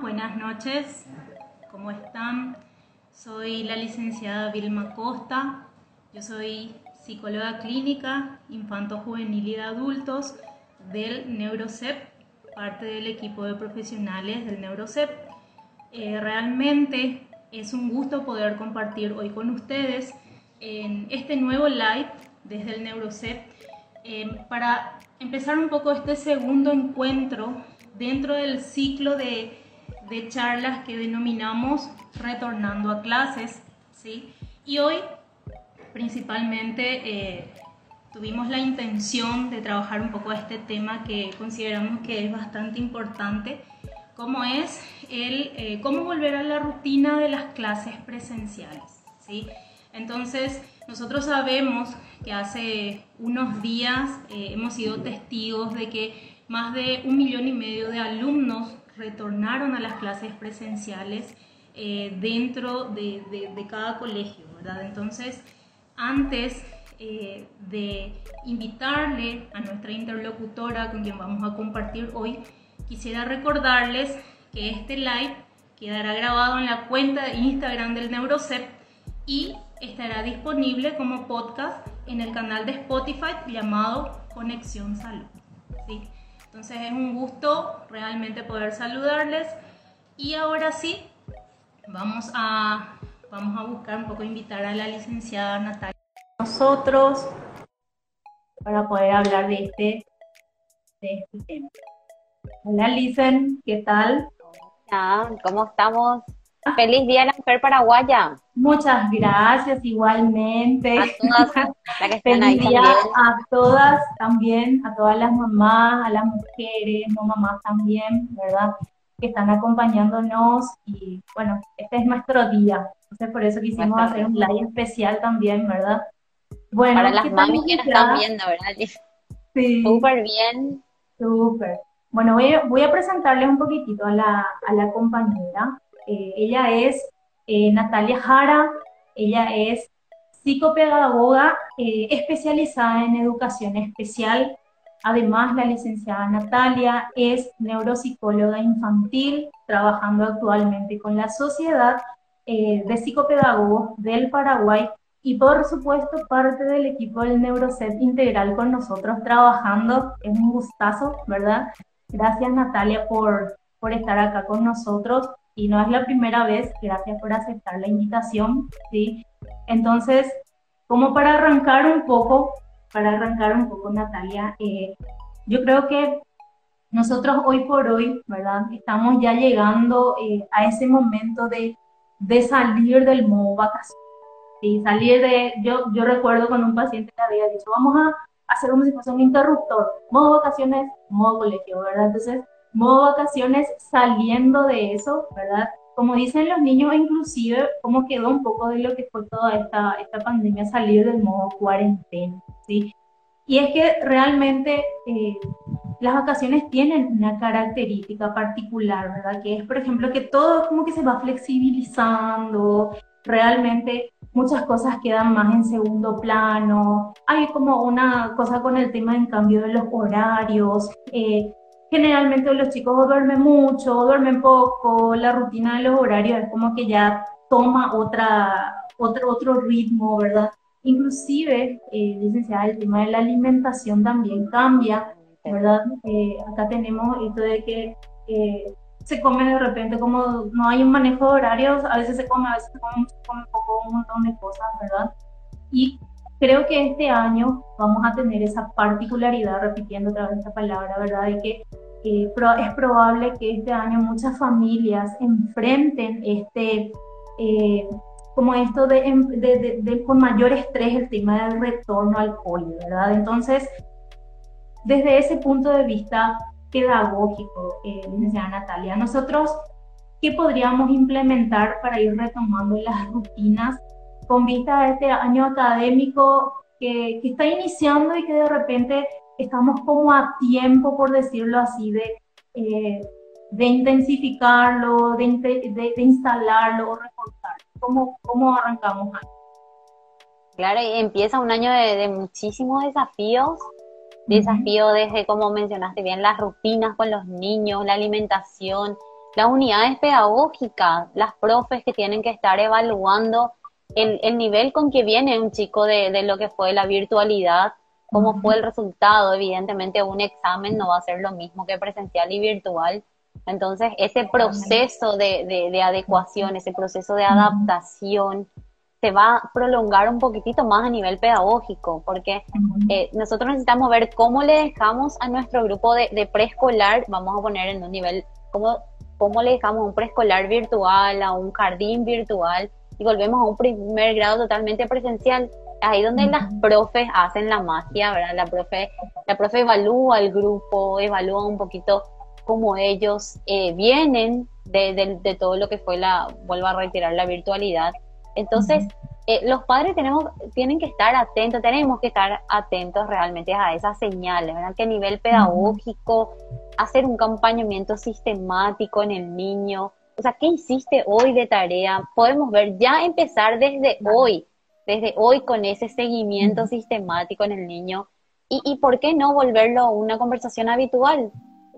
Buenas noches. ¿Cómo están? Soy la licenciada Vilma Costa. Yo soy psicóloga clínica, infanto juvenil y de adultos del Neurocep, parte del equipo de profesionales del Neurocep. Eh, realmente es un gusto poder compartir hoy con ustedes en este nuevo live desde el Neurocep eh, para empezar un poco este segundo encuentro dentro del ciclo de, charlas que denominamos retornando a clases. ¿sí? Y hoy principalmente eh, tuvimos la intención de trabajar un poco este tema que consideramos que es bastante importante, como es el eh, cómo volver a la rutina de las clases presenciales. ¿sí? Entonces, nosotros sabemos que hace unos días eh, hemos sido testigos de que más de un millón y medio de alumnos retornaron a las clases presenciales eh, dentro de, cada colegio, ¿verdad? Entonces, antes eh, de invitarle a nuestra interlocutora con quien vamos a compartir hoy, quisiera recordarles que este live quedará grabado en la cuenta de Instagram del Neurocep y estará disponible como podcast en el canal de Spotify llamado Conexión Salud. Entonces es un gusto realmente poder saludarles y ahora sí, vamos a, vamos a buscar un poco invitar a la licenciada Natalia nosotros para poder hablar de este, de este tema. Hola Licen, ¿qué tal? Hola, ¿cómo estamos? Feliz Día de la Mujer Paraguaya. Muchas gracias, igualmente. A todas Feliz día a todas también, a todas las mamás, a las mujeres, no mamás también, ¿verdad? Que están acompañándonos y bueno, este es nuestro día. Entonces por eso quisimos hacer un live especial también, ¿verdad? Bueno, para las mamis que nos están viendo, ¿verdad? Sí. Súper bien. Súper. Bueno, voy a, voy a presentarles un poquitito a la, a la compañera. Eh, ella es eh, Natalia Jara, ella es psicopedagoga eh, especializada en educación especial. Además, la licenciada Natalia es neuropsicóloga infantil, trabajando actualmente con la Sociedad de Psicopedagogos del Paraguay y por supuesto parte del equipo del Neuroset Integral con nosotros trabajando. Es un gustazo, ¿verdad? Gracias Natalia por, por estar acá con nosotros y no es la primera vez, gracias por aceptar la invitación, ¿sí? Entonces, como para arrancar un poco, para arrancar un poco, Natalia, eh, yo creo que nosotros hoy por hoy, ¿verdad? Estamos ya llegando eh, a ese momento de, de, salir del modo vacaciones. ¿sí? Salir de, yo, yo recuerdo con un paciente que había dicho, vamos a hacer como si fuese un interruptor, modo vacaciones, modo colegio, ¿verdad? Entonces, modo vacaciones saliendo de eso, ¿verdad? Como dicen los niños, inclusive, cómo quedó un poco de lo que fue toda esta, esta pandemia, salir del modo cuarentena, ¿sí? Y es que realmente eh, las vacaciones tienen una característica particular, ¿verdad? Que es, por ejemplo, que todo como que se va flexibilizando, realmente muchas cosas quedan más en segundo plano, hay como una cosa con el tema en cambio de los horarios, eh, generalmente los chicos duermen mucho, duermen poco, la rutina de los horarios es como que ya toma otra, otro, otro ritmo, ¿verdad? Inclusive, eh, licenciada, el tema de la alimentación también cambia, ¿verdad? Eh, acá tenemos esto de que eh, se come de repente como no hay un manejo de horarios, a veces se come, a veces se come se come poco, un montón de cosas, ¿verdad? Y creo que este año vamos a tener esa particularidad, repitiendo otra vez esta palabra, ¿verdad? De que eh, es probable que este año muchas familias enfrenten este, eh, como esto em, de, con mayor estrés el tema del retorno al cole, ¿verdad? Entonces, desde ese punto de vista pedagógico, eh, Natalia, nosotros, ¿qué podríamos implementar para ir retomando las rutinas con vista a este año académico que está iniciando y que de repente estamos como a tiempo, por decirlo así, de, eh, de intensificarlo, de, de, instalarlo o reforzarlo. ¿Cómo, ¿Cómo, arrancamos ahí? Claro, y empieza un año de, muchísimos desafíos. Desafío desde, como mencionaste bien, las rutinas con los niños, la alimentación, las unidades pedagógicas, las profes que tienen que estar evaluando el, el nivel con que viene un chico de, de lo que fue la virtualidad, cómo fue el resultado. Evidentemente un examen no va a ser lo mismo que presencial y virtual. Entonces, ese proceso de, de, de adecuación, ese proceso de adaptación, se va a prolongar un poquitito más a nivel pedagógico, porque eh, nosotros necesitamos ver cómo le dejamos a nuestro grupo de, de preescolar, vamos a poner en un nivel, cómo, cómo le dejamos un preescolar virtual, a un jardín virtual, y volvemos a un primer grado totalmente presencial. Ahí donde las profes hacen la magia, ¿verdad? La profe, la profe evalúa el grupo, evalúa un poquito cómo ellos eh, vienen de, de, todo lo que fue la, vuelvo a retirar, la virtualidad. Entonces, eh, los padres tenemos, tienen que estar atentos, tenemos que estar atentos realmente a esas señales, ¿verdad? Que a nivel pedagógico, hacer un acompañamiento sistemático en el niño, o sea, ¿qué hiciste hoy de tarea? Podemos ver, ya empezar desde hoy, desde hoy con ese seguimiento sistemático en el niño. Y, y por qué no volverlo una conversación habitual,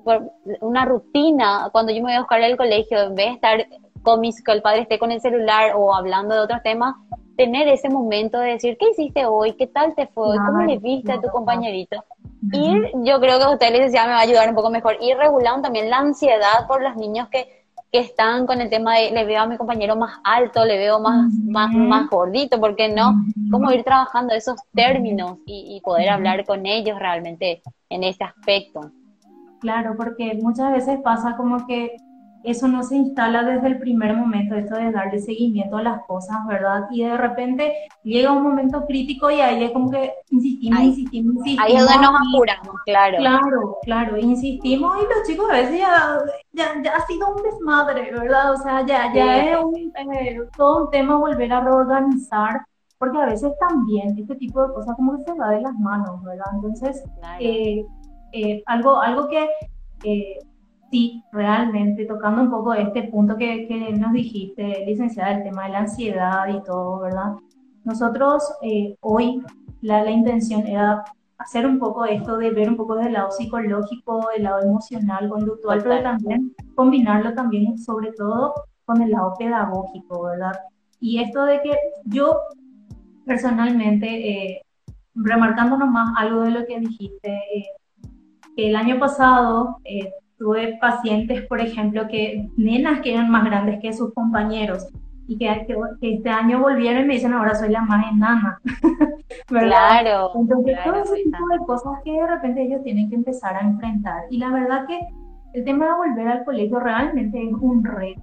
por una rutina. Cuando yo me voy a buscar al colegio, en vez de estar con mis, que el padre esté con el celular o hablando de otros temas, tener ese momento de decir, ¿qué hiciste hoy? ¿Qué tal te fue? ¿Cómo le viste a tu compañerito? Y yo creo que usted, licenciada, me va a ayudar un poco mejor. Ir regulando también la ansiedad por los niños que que están con el tema de le veo a mi compañero más alto, le veo más, más, más gordito, ¿por qué no? ¿Cómo ir trabajando esos términos y, y poder hablar con ellos realmente en ese aspecto? Claro, porque muchas veces pasa como que eso no se instala desde el primer momento, esto de darle seguimiento a las cosas, ¿verdad? Y de repente llega un momento crítico y ahí es como que insistimos, insistimos, insistimos. Ahí es donde nos apuramos, claro. Claro, claro, insistimos y los chicos a veces ya, ya, ha sido un desmadre, ¿verdad? O sea, ya, ya es un, eh, todo un tema volver a reorganizar, porque a veces también este tipo de cosas como que se va de las manos, ¿verdad? Entonces, eh, eh, algo, algo que sí, realmente, tocando un poco este punto que, que nos dijiste, licenciada, el tema de la ansiedad y todo, ¿verdad? Nosotros eh, hoy la, la, intención era hacer un poco esto de ver un poco del lado psicológico, del lado emocional, conductual, pero también combinarlo también sobre todo con el lado pedagógico, ¿verdad? Y esto de que yo personalmente, eh, remarcando nomás algo de lo que dijiste, eh, que el año pasado eh, tuve pacientes, por ejemplo, que nenas que eran más grandes que sus compañeros y que, que, este año volvieron y me dicen ahora soy la más enana. Claro. Entonces, todo ese tipo de cosas que de repente ellos tienen que empezar a enfrentar. Y la verdad que el tema de volver al colegio realmente es un reto.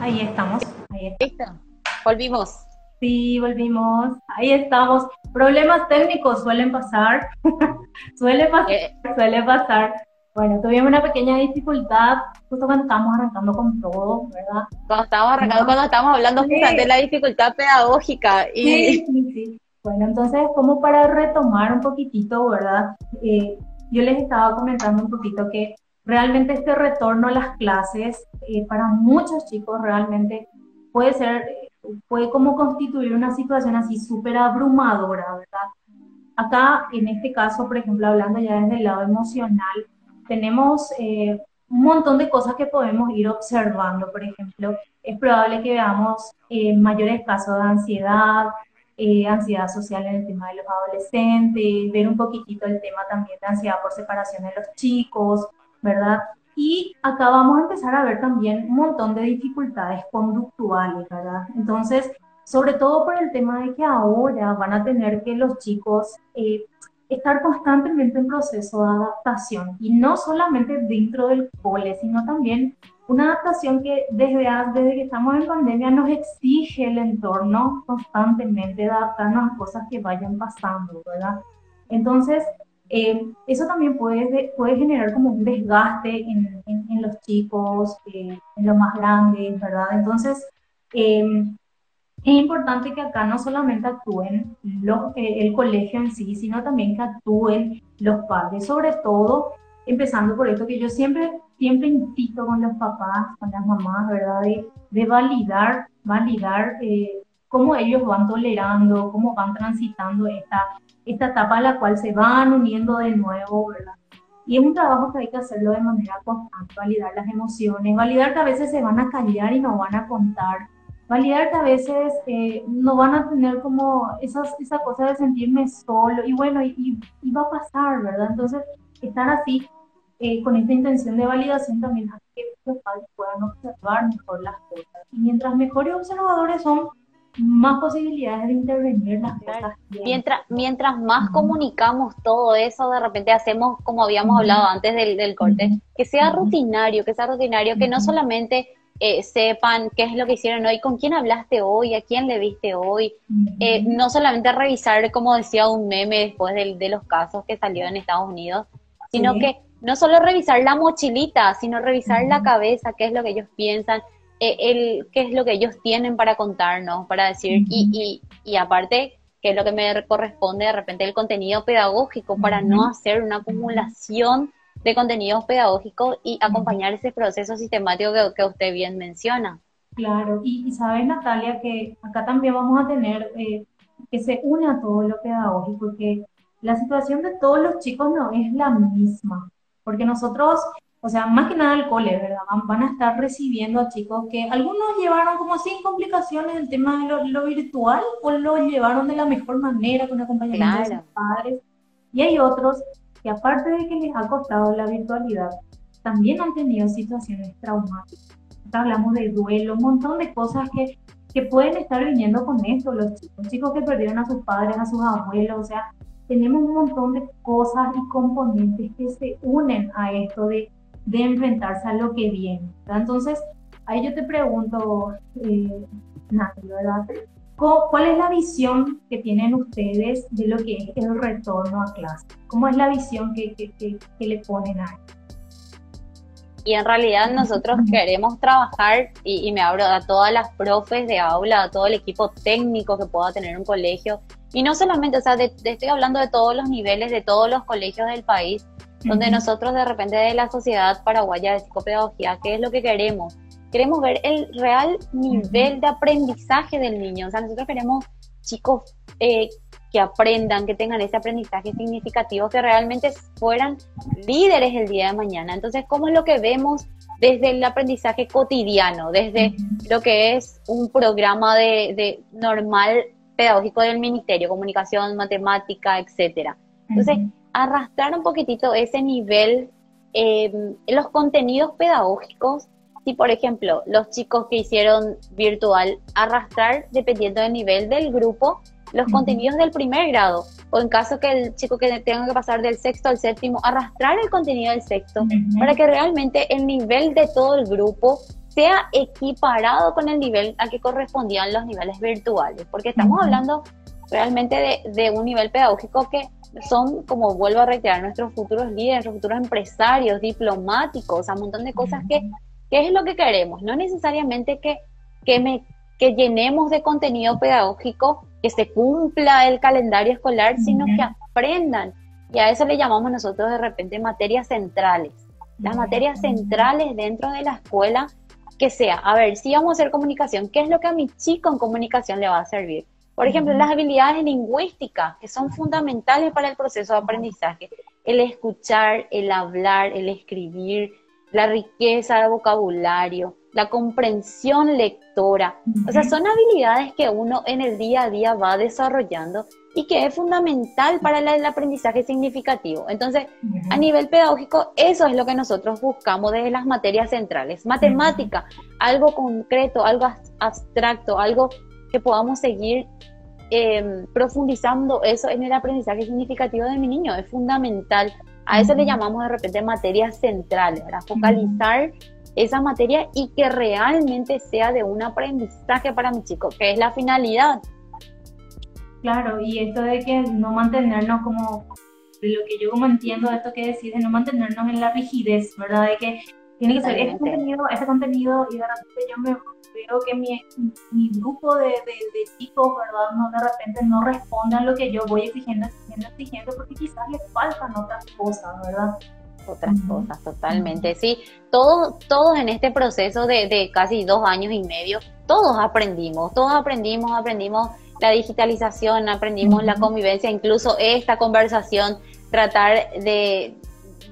Ahí estamos. Ahí estamos. Volvimos. Sí, volvimos. Ahí estamos. Problemas técnicos suelen pasar. suele pasar, eh. suele pasar. Bueno, tuvimos una pequeña dificultad justo cuando estábamos arrancando con todo, ¿verdad? Cuando estábamos arrancando, cuando estábamos hablando justamente de la dificultad pedagógica. Y... Sí, sí, sí. Bueno, entonces, como para retomar un poquitito, ¿verdad? Eh, yo les estaba comentando un poquito que realmente este retorno a las clases eh, para muchos chicos realmente puede ser, puede como constituir una situación así súper abrumadora, ¿verdad? Acá, en este caso, por ejemplo, hablando ya desde el lado emocional, tenemos eh, un montón de cosas que podemos ir observando. Por ejemplo, es probable que veamos eh, mayores casos de ansiedad, eh, ansiedad social en el tema de los adolescentes, ver un poquitito el tema también de ansiedad por separación de los chicos, ¿verdad? Y acá vamos a empezar a ver también un montón de dificultades conductuales, ¿verdad? Entonces, sobre todo por el tema de que ahora van a tener que los chicos eh, estar constantemente en proceso de adaptación y no solamente dentro del cole, sino también una adaptación que desde, desde que estamos en pandemia nos exige el entorno constantemente adaptarnos a cosas que vayan pasando, ¿verdad? Entonces, eh, eso también puede, puede generar como un desgaste en, en, los chicos, eh, en los más grandes, ¿verdad? Entonces, eh, es importante que acá no solamente actúen los, eh, el colegio en sí, sino también que actúen los padres, sobre todo empezando por esto que yo siempre, siempre invito con los papás, con las mamás, ¿verdad? De, validar, validar eh, cómo ellos van tolerando, cómo van transitando esta, esta etapa a la cual se van uniendo de nuevo, ¿verdad? Y es un trabajo que hay que hacerlo de manera constante, validar las emociones, validar que a veces se van a callar y no van a contar, validar que a veces eh, no van a tener como esas, esa cosa de sentirme solo y bueno, y, va a pasar, ¿verdad? Entonces, estar así eh, con esta intención de validación también hace que los padres puedan observar mejor las cosas. Y mientras mejores observadores son, más posibilidades de intervenir las cosas. Mientras, mientras más comunicamos todo eso, de repente hacemos, como habíamos hablado antes del, del corte, que sea rutinario, que sea rutinario, que no solamente eh, sepan qué es lo que hicieron hoy, con quién hablaste hoy, a quién le viste hoy, eh, no solamente revisar, como decía un meme después de, de los casos que salió en Estados Unidos, sino que no solo revisar la mochilita, sino revisar la cabeza, qué es lo que ellos piensan, eh, el, qué es lo que ellos tienen para contarnos, para decir, y, y, y aparte, qué es lo que me corresponde de repente el contenido pedagógico, para no hacer una acumulación de contenidos pedagógicos y acompañar ese proceso sistemático que, usted bien menciona. Claro, y, sabes Natalia que acá también vamos a tener eh, que se une a todo lo pedagógico, que la situación de todos los chicos no es la misma, porque nosotros o sea, más que nada el cole, ¿verdad? Van, a estar recibiendo a chicos que algunos llevaron como sin complicaciones el tema de lo, virtual o lo llevaron de la mejor manera con acompañamiento de sus padres. Y hay otros que aparte de que les ha costado la virtualidad, también han tenido situaciones traumáticas. Hablamos de duelo, un montón de cosas que, que pueden estar viniendo con esto los chicos, chicos que perdieron a sus padres, a sus abuelos, o sea, tenemos un montón de cosas y componentes que se unen a esto de de enfrentarse a lo que viene. Entonces, ahí yo te pregunto, eh, Nati, ¿verdad? ¿Cuál es la visión que tienen ustedes de lo que es el retorno a clase? ¿Cómo es la visión que, que, que, le ponen ahí? Y en realidad nosotros queremos trabajar, y, y, me abro a todas las profes de aula, a todo el equipo técnico que pueda tener un colegio, y no solamente, o sea, estoy hablando de todos los niveles, de todos los colegios del país, donde nosotros de repente de la Sociedad Paraguaya de Psicopedagogía, ¿qué es lo que queremos? Queremos ver el real nivel de aprendizaje del niño, o sea, nosotros queremos chicos eh, que aprendan, que tengan ese aprendizaje significativo, que realmente fueran líderes el día de mañana. Entonces, ¿cómo es lo que vemos desde el aprendizaje cotidiano, desde lo que es un programa de, de normal pedagógico del ministerio, comunicación, matemática, etcétera? Entonces, arrastrar un poquitito ese nivel, eh, los contenidos pedagógicos, si por ejemplo los chicos que hicieron virtual, arrastrar dependiendo del nivel del grupo, los contenidos del primer grado, o en caso que el chico que tenga que pasar del sexto al séptimo, arrastrar el contenido del sexto, para que realmente el nivel de todo el grupo sea equiparado con el nivel a que correspondían los niveles virtuales, porque estamos hablando realmente de, de, un nivel pedagógico que son, como vuelvo a reiterar, nuestros futuros líderes, nuestros futuros empresarios, diplomáticos, o un montón de cosas que, que es lo que queremos. No necesariamente que, que, me, que llenemos de contenido pedagógico, que se cumpla el calendario escolar, sino que aprendan. Y a eso le llamamos nosotros de repente materias centrales. Las materias centrales dentro de la escuela, que sea, a ver, si vamos a hacer comunicación, ¿qué es lo que a mi chico en comunicación le va a servir? Por ejemplo, las habilidades lingüísticas, que son fundamentales para el proceso de aprendizaje. El escuchar, el hablar, el escribir, la riqueza de vocabulario, la comprensión lectora. O sea, son habilidades que uno en el día a día va desarrollando y que es fundamental para el aprendizaje significativo. Entonces, a nivel pedagógico, eso es lo que nosotros buscamos desde las materias centrales. Matemática, algo concreto, algo abstracto, algo que podamos seguir Em, profundizando eso en el aprendizaje significativo de mi niño. Es fundamental. A eso le llamamos de repente materias centrales, para focalizar esa materia y que realmente sea de un aprendizaje para mi chico, que es la finalidad. Claro, y esto de que no mantenernos como, de lo que yo como entiendo de esto que decís, de no mantenernos en la rigidez, ¿verdad? De que tiene que ser ese contenido, ese contenido y de repente yo me veo que mi, mi grupo de, de, chicos, ¿verdad? No, de repente no respondan lo que yo voy exigiendo, exigiendo, exigiendo, porque quizás les faltan otras cosas, ¿verdad? Otras cosas, totalmente. Sí, todos, todos en este proceso de, de casi dos años y medio, todos aprendimos, todos aprendimos, aprendimos la digitalización, aprendimos la convivencia, incluso esta conversación, tratar de,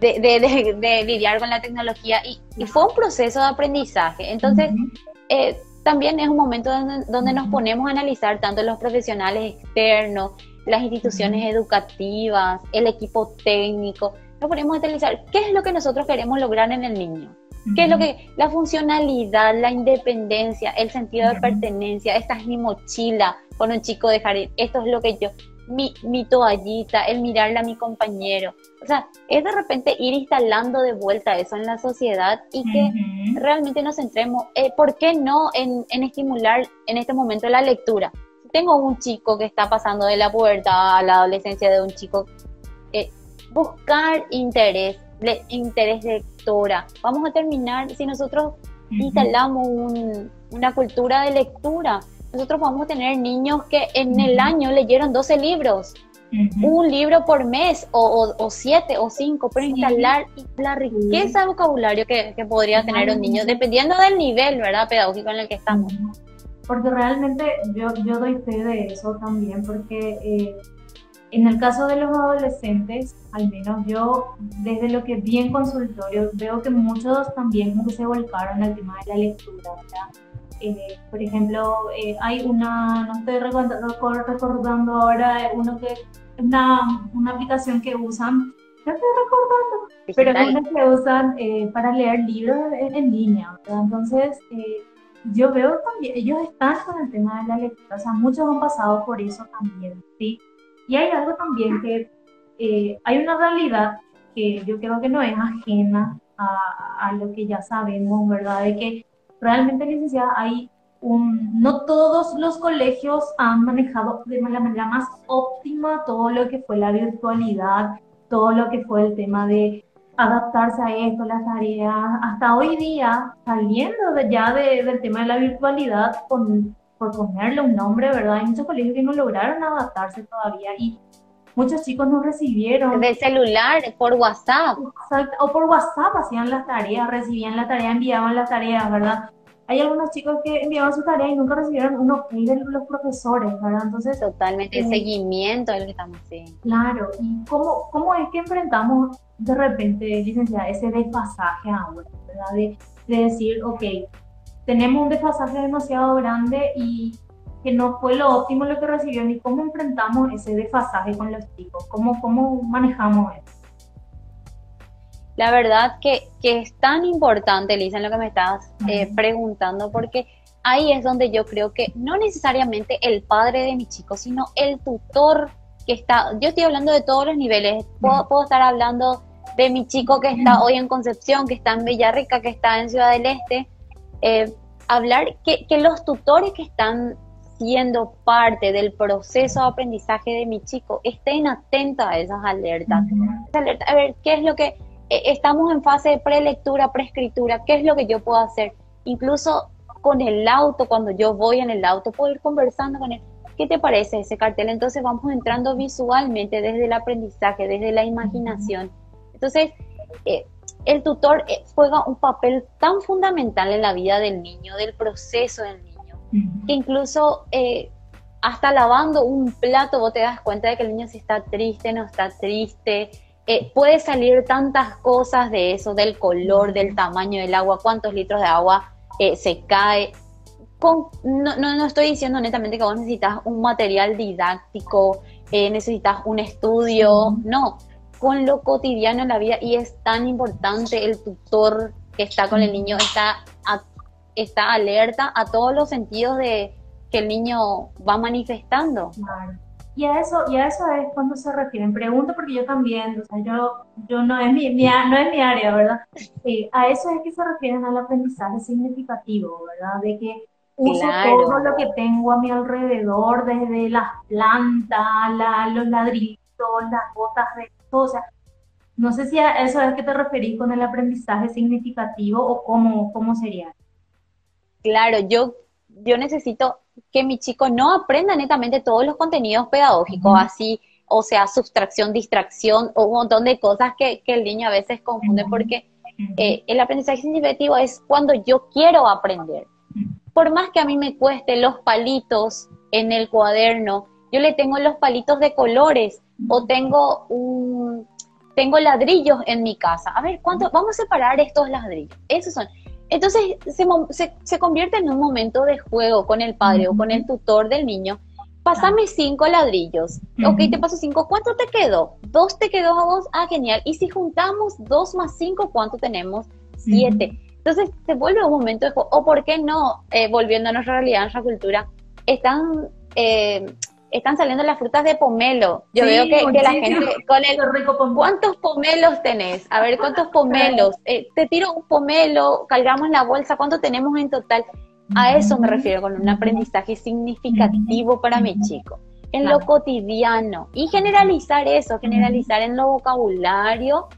de, lidiar con la tecnología y, fue un proceso de aprendizaje. Entonces, eh, también es un momento donde, nos ponemos a analizar tanto los profesionales externos, las instituciones educativas, el equipo técnico, nos ponemos a analizar qué es lo que nosotros queremos lograr en el niño. ¿Qué es lo que, la funcionalidad, la independencia, el sentido de pertenencia, esta es mi mochila con un chico de jardín, esto es lo que yo, mi, mi toallita, el mirarle a mi compañero. O sea, es de repente ir instalando de vuelta eso en la sociedad y que realmente nos centremos, eh, ¿por qué no en, en, estimular en este momento la lectura? Tengo un chico que está pasando de la pubertad a la adolescencia de un chico, eh, buscar interés, le, interés lectora. Vamos a terminar si nosotros instalamos una cultura de lectura nosotros vamos a tener niños que en el año leyeron 12 libros, un libro por mes, o, o, siete o cinco, pero instalar la riqueza de vocabulario que, podría tener un niño, dependiendo del nivel, ¿verdad?, pedagógico en el que estamos. Porque realmente yo, yo doy fe de eso también, porque eh, en el caso de los adolescentes, al menos yo, desde lo que vi en consultorio, veo que muchos también como que se volcaron al tema de la lectura, ¿verdad? Eh, por ejemplo, eh, hay una, no estoy recordando ahora, uno que, una, una aplicación que usan, no estoy recordando, pero es una que usan eh, para leer libros en, línea. Entonces, yo veo también, ellos están con el tema de la lectura, o sea, muchos han pasado por eso también, ¿sí? Y hay algo también que hay una realidad que yo creo que no es ajena a, a, lo que ya sabemos, ¿verdad? De que realmente, licenciada, hay un, no todos los colegios han manejado de la manera más óptima todo lo que fue la virtualidad, todo lo que fue el tema de adaptarse a esto, las tareas, hasta hoy día, saliendo de, ya del tema de la virtualidad, con, por ponerle un nombre, ¿verdad? Hay muchos colegios que no lograron adaptarse todavía y muchos chicos no recibieron. De celular, por WhatsApp. o por WhatsApp hacían las tareas, recibían la tarea, enviaban las tareas, ¿verdad? Hay algunos chicos que enviaban su tarea y nunca recibieron un ok de los profesores, ¿verdad? Entonces. Totalmente, el eh, seguimiento es lo que estamos haciendo. Claro, ¿y cómo, cómo es que enfrentamos de repente, licenciada, ese desfasaje ahora, ¿verdad? De, de decir, ok, tenemos un desfasaje demasiado grande y que no fue lo óptimo lo que recibieron y cómo enfrentamos ese desfasaje con los chicos, cómo, cómo manejamos eso. La verdad que, que es tan importante, Lisa, en lo que me estás eh, preguntando, porque ahí es donde yo creo que no necesariamente el padre de mi chico, sino el tutor que está, yo estoy hablando de todos los niveles, puedo, puedo estar hablando de mi chico que está hoy en Concepción, que está en Villarrica, que está en Ciudad del Este, eh, hablar que, que, los tutores que están siendo parte del proceso de aprendizaje de mi chico, estén atentos a esas alertas. A ver, ¿qué es lo que eh, estamos en fase de prelectura, preescritura? ¿Qué es lo que yo puedo hacer? Incluso con el auto, cuando yo voy en el auto, puedo ir conversando con él. ¿Qué te parece ese cartel? Entonces vamos entrando visualmente desde el aprendizaje, desde la imaginación. Entonces, eh, el tutor eh, juega un papel tan fundamental en la vida del niño, del proceso del niño que incluso eh, hasta lavando un plato vos te das cuenta de que el niño si está triste, no está triste. Eh, puede salir tantas cosas de eso, del color, del tamaño del agua, cuántos litros de agua eh, se cae. no, no, estoy diciendo netamente que vos necesitas un material didáctico, necesitas un estudio, no, con lo cotidiano en la vida y es tan importante el tutor que está con el niño, está está alerta a todos los sentidos de que el niño va manifestando. Y a eso, y a eso es cuando se refieren. Pregunto porque yo también, o sea, yo, yo no es mi, no es mi área, ¿verdad? A eso es que se refieren al aprendizaje significativo, ¿verdad? De que uso todo lo que tengo a mi alrededor, desde las plantas, los ladrillos, las botas de todo, o sea, no sé si a eso es que te referís con el aprendizaje significativo o cómo, cómo sería. Claro, yo, yo necesito que mi chico no aprenda netamente todos los contenidos pedagógicos, así, o sea, sustracción, distracción, o un montón de cosas que, el niño a veces confunde, porque eh, el aprendizaje significativo es cuando yo quiero aprender. Por más que a mí me cueste los palitos en el cuaderno, yo le tengo los palitos de colores, o tengo un tengo ladrillos en mi casa. A ver, ¿cuánto? Vamos a separar estos ladrillos. Esos son. Entonces se, se, convierte en un momento de juego con el padre o con el tutor del niño. Pásame cinco ladrillos. Ok, te paso cinco. ¿Cuánto te quedó? Dos te quedó a vos. Ah, genial. Y si juntamos dos más cinco, ¿cuánto tenemos? Siete. Entonces se vuelve un momento de juego. O por qué no, eh, volviendo a nuestra realidad, a nuestra cultura, están eh, están saliendo las frutas de pomelo. Yo veo que, la gente con el ¿cuántos pomelos tenés? A ver, ¿cuántos pomelos? Eh, te tiro un pomelo, cargamos la bolsa, ¿cuánto tenemos en total? A eso me refiero con un aprendizaje significativo para mi chico. En lo cotidiano. Y generalizar eso, generalizar en lo vocabulario,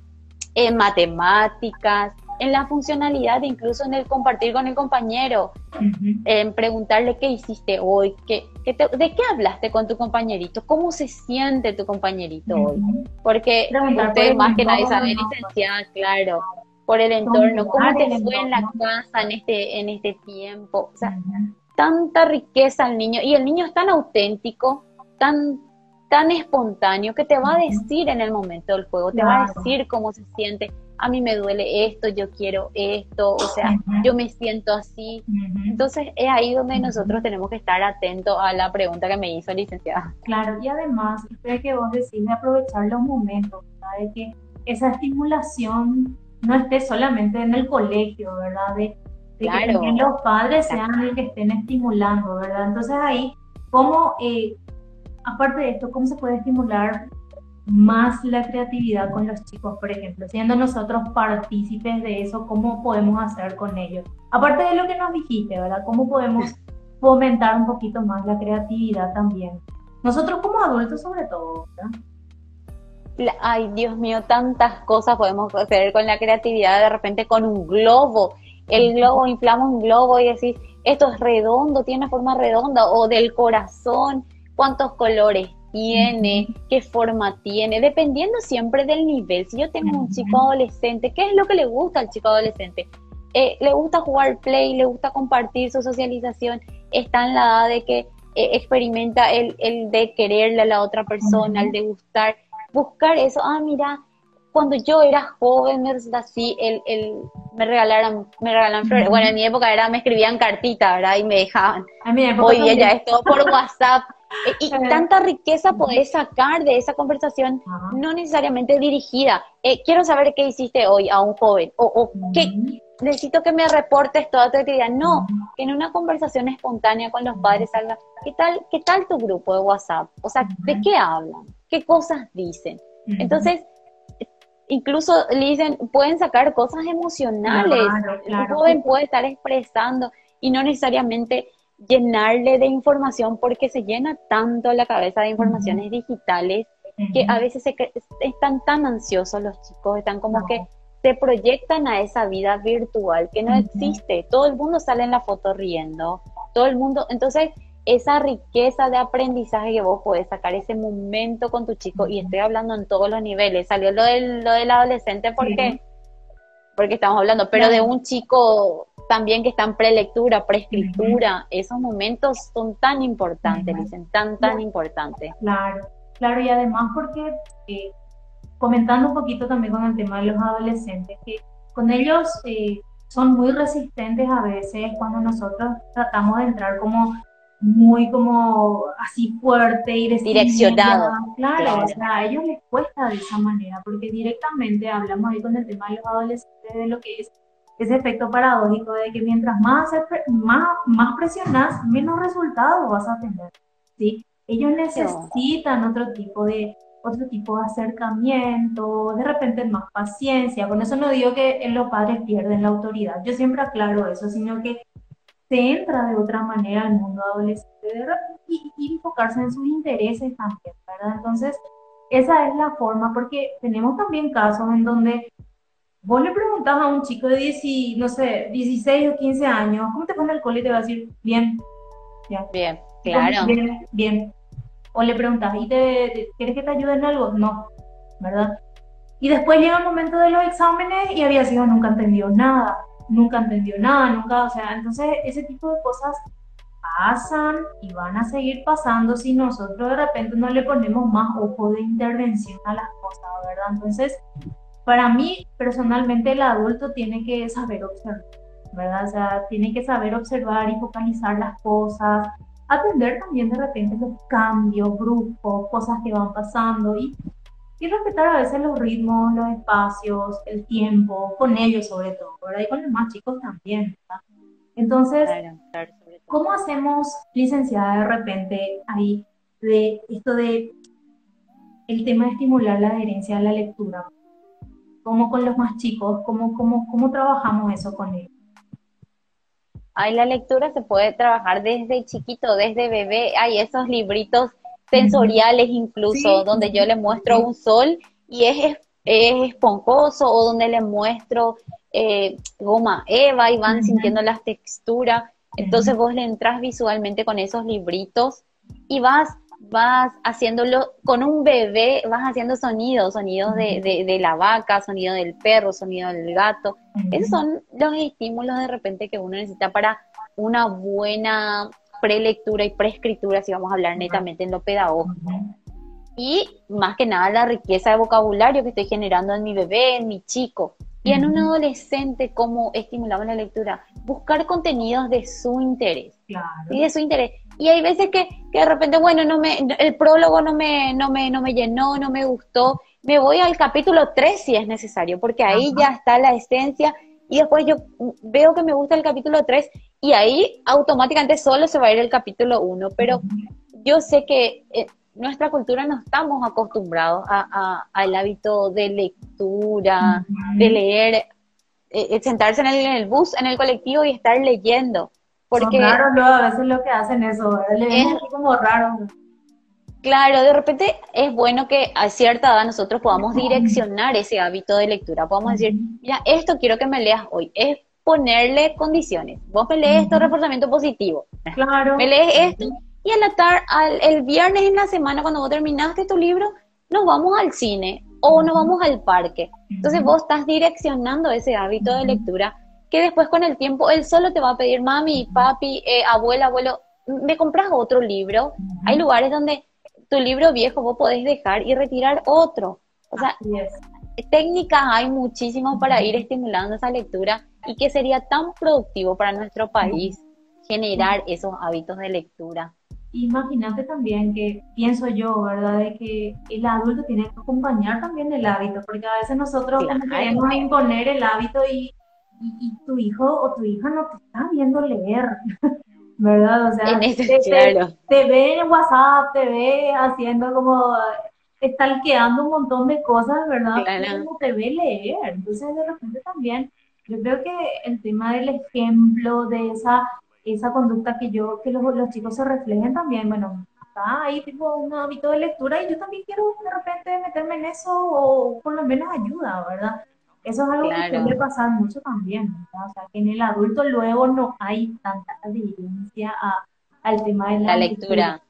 en matemáticas, en la funcionalidad, incluso en el compartir con el compañero, en preguntarle qué hiciste hoy, qué, de qué hablaste con tu compañerito, cómo se siente tu compañerito hoy. Porque usted más que nadie sabe, licenciada, claro, por el entorno, cómo te fue en la casa en este, en este tiempo. O sea, tanta riqueza al niño, y el niño es tan auténtico, tan tan espontáneo que te va a decir en el momento del juego, te va a decir cómo se siente, a mí me duele esto, yo quiero esto, o sea, yo me siento así. Entonces es ahí donde nosotros tenemos que estar atentos a la pregunta que me hizo licenciada. Claro, y además, usted que vos decís de aprovechar los momentos, de que esa estimulación no esté solamente en el colegio, ¿verdad? De, que también los padres sean los que estén estimulando, ¿verdad? Entonces ahí, ¿cómo, eh, aparte de esto, cómo se puede estimular más la creatividad con los chicos, por ejemplo, siendo nosotros partícipes de eso, ¿cómo podemos hacer con ellos? Aparte de lo que nos dijiste, ¿verdad? ¿Cómo podemos fomentar un poquito más la creatividad también? Nosotros como adultos sobre todo, ¿verdad? Ay, Dios mío, tantas cosas podemos hacer con la creatividad, de repente con un globo. El globo, inflamos un globo y decís, esto es redondo, tiene una forma redonda, o del corazón, cuántos colores tiene, qué forma tiene, dependiendo siempre del nivel. Si yo tengo un chico adolescente, ¿qué es lo que le gusta al chico adolescente? Eh, le gusta jugar play, le gusta compartir su socialización, está en la edad de que eh, experimenta el, el, de quererle a la otra persona, el de gustar, buscar eso, ah, mira, cuando yo era joven me así, el, el, me regalaran, me regalaban flores, bueno, en mi época era, me escribían cartitas, ¿verdad? Y me dejaban, hoy ya es todo por WhatsApp, eh, y tanta riqueza podés sacar de esa conversación, no necesariamente dirigida. Eh, quiero saber qué hiciste hoy a un joven, o, o qué, necesito que me reportes toda tu actividad. No, que en una conversación espontánea con los padres salga, ¿qué tal, qué tal tu grupo de WhatsApp? O sea, ¿de qué hablan? ¿Qué cosas dicen? Entonces, incluso le dicen, pueden sacar cosas emocionales. El joven puede estar expresando y no necesariamente llenarle de información porque se llena tanto la cabeza de informaciones digitales que a veces están tan ansiosos los chicos, están como que se proyectan a esa vida virtual que no existe. Todo el mundo sale en la foto riendo, todo el mundo, entonces esa riqueza de aprendizaje que vos podés sacar, ese momento con tu chico, y estoy hablando en todos los niveles, salió lo del, lo del adolescente porque, porque estamos hablando, pero de un chico también que está en prelectura, preescritura, esos momentos son tan importantes, dicen, tan, tan importantes. Claro, claro, y además porque, eh, comentando un poquito también con el tema de los adolescentes, que con ellos eh, son muy resistentes a veces cuando nosotros tratamos de entrar como muy como así fuerte y direccionado. Claro, o sea, a ellos les cuesta de esa manera, porque directamente hablamos ahí con el tema de los adolescentes de lo que es ese efecto paradójico de que mientras más, más, más presionas, menos resultados vas a tener. ¿sí? Ellos necesitan otro tipo de otro tipo de acercamiento, de repente más paciencia. Con eso no digo que los padres pierden la autoridad, yo siempre aclaro eso, sino que se entra de otra manera al mundo adolescente y, y enfocarse en sus intereses también, ¿verdad? Entonces, esa es la forma, porque tenemos también casos en donde Vos le preguntás a un chico de 10, no sé, 16 o 15 años, ¿cómo te fue en el cole? Y te va a decir, bien. Bien, claro. Bien, bien. O le preguntas, ¿y te, quieres que te ayude en algo? No, ¿verdad? Y después llega el momento de los exámenes y había sido, nunca entendió nada, nunca entendió nada, nunca, o sea, entonces ese tipo de cosas pasan y van a seguir pasando si nosotros de repente no le ponemos más ojo de intervención a las cosas, ¿verdad? Entonces, para mí, personalmente, el adulto tiene que saber observar, ¿verdad? O sea, tiene que saber observar y focalizar las cosas, atender también de repente los cambios bruscos, cosas que van pasando y, y respetar a veces los ritmos, los espacios, el tiempo, con ellos sobre todo, ¿verdad? Y con los más chicos también, ¿verdad? Entonces, ¿cómo hacemos, licenciada, de repente ahí de esto de el tema de estimular la adherencia a la lectura? ¿Cómo con los más chicos? ¿Cómo, cómo, cómo trabajamos eso con ellos? Ay, la lectura se puede trabajar desde chiquito, desde bebé. Hay esos libritos sensoriales incluso, donde yo le muestro un sol y es, es esponjoso, o donde le muestro eh, goma eva y van sintiendo las texturas. Entonces vos le entras visualmente con esos libritos y vas, vas haciéndolo con un bebé, vas haciendo sonidos, sonidos de, la vaca, sonido del perro, sonido del gato. Esos son los estímulos de repente que uno necesita para una buena prelectura y preescritura, si vamos a hablar netamente en lo pedagógico. Y más que nada la riqueza de vocabulario que estoy generando en mi bebé, en mi chico. Y en un adolescente, ¿cómo estimulamos la lectura? Buscar contenidos de su interés. Claro. Y de su interés. Y hay veces que, que, de repente, bueno, no me, el prólogo no me, no, me, no me llenó, no me gustó. Me voy al capítulo 3 si es necesario, porque ahí ya está la esencia. Y después yo veo que me gusta el capítulo 3 y ahí automáticamente solo se va a ir el capítulo 1. Pero yo sé que eh, nuestra cultura no estamos acostumbrados al hábito de lectura, de leer, eh, sentarse en el, bus, en el colectivo y estar leyendo. Porque Son a veces lo que hacen eso, es como raro. Claro, de repente es bueno que a cierta edad nosotros podamos direccionar ese hábito de lectura, podamos decir, mira, esto quiero que me leas hoy, es ponerle condiciones. Vos me lees esto, reforzamiento positivo. Claro. Me lees esto, y al atar, al, el viernes en la semana, cuando vos terminaste tu libro, nos vamos al cine o nos vamos al parque. Entonces vos estás direccionando ese hábito de lectura que después con el tiempo él solo te va a pedir, mami, papi, eh, abuela, abuelo, me compras otro libro. Hay lugares donde tu libro viejo vos podés dejar y retirar otro. O sea, técnicas hay muchísimas para ir estimulando esa lectura y que sería tan productivo para nuestro país generar esos hábitos de lectura. Imagínate también que pienso yo, ¿verdad? De que el adulto tiene que acompañar también el hábito, porque a veces nosotros queremos imponer el hábito y, y, tu hijo o tu hija no te está viendo leer, ¿verdad? O sea, te, ve en WhatsApp, te ve haciendo como, estalqueando un montón de cosas, ¿verdad? Claro. No te ve leer. Entonces, de repente también, yo creo que el tema del ejemplo, de esa esa conducta que yo, que los, los chicos se reflejen también, bueno, está ahí tipo un hábito de lectura y yo también quiero de repente meterme en eso o por lo menos ayuda, ¿verdad? Eso es algo que suele pasar mucho también, ¿verdad? O sea, que en el adulto luego no hay tanta adherencia al tema de la, lectura.